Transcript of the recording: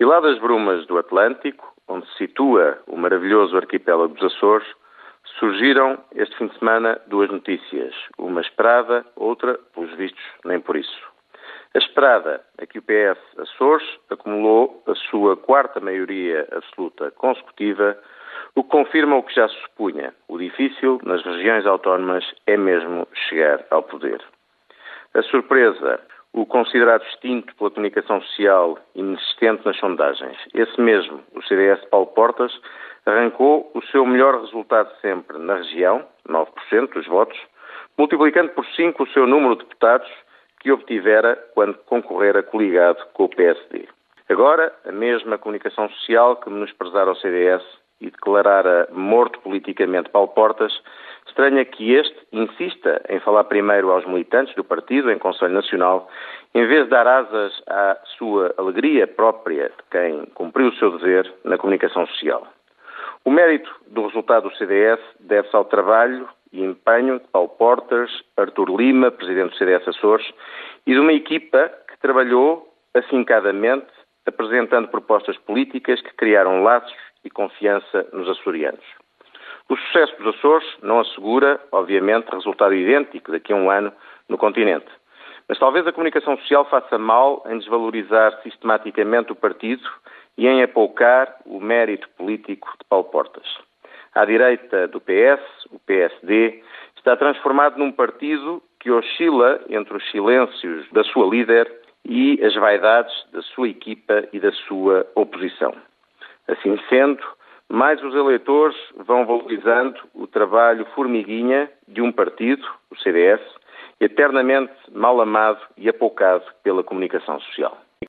E lá das brumas do Atlântico, onde se situa o maravilhoso arquipélago dos Açores, surgiram este fim de semana duas notícias. Uma esperada, outra, pelos vistos, nem por isso. A esperada é que o PS Açores acumulou a sua quarta maioria absoluta consecutiva, o que confirma o que já se supunha. O difícil nas regiões autónomas é mesmo chegar ao poder. A surpresa, o considerado extinto pela comunicação social inexistente nas sondagens. Esse mesmo, o CDS Paulo Portas, arrancou o seu melhor resultado sempre na região, 9% dos votos, multiplicando por 5 o seu número de deputados que obtivera quando concorrera coligado com o PSD. Agora, a mesma comunicação social que menosprezara o CDS e declarara morto politicamente Paulo Portas, estranha que este insista em falar primeiro aos militantes do partido em Conselho Nacional, em vez de dar asas à sua alegria própria de quem cumpriu o seu dever na comunicação social. O mérito do resultado do CDS deve-se ao trabalho e empenho de Paulo Portas, Artur Lima, presidente do CDS Açores, e de uma equipa que trabalhou afincadamente, apresentando propostas políticas que criaram laços e confiança nos açorianos. O sucesso dos Açores não assegura, obviamente, resultado idêntico daqui a um ano no continente. Mas talvez a comunicação social faça mal em desvalorizar sistematicamente o partido e em apoucar o mérito político de Paulo Portas. À direita do PS, o PSD, está transformado num partido que oscila entre os silêncios da sua líder e as vaidades da sua equipa e da sua oposição. Assim sendo, mais os eleitores vão valorizando o trabalho formiguinha de um partido, o CDS, eternamente mal amado e apoucado pela comunicação social.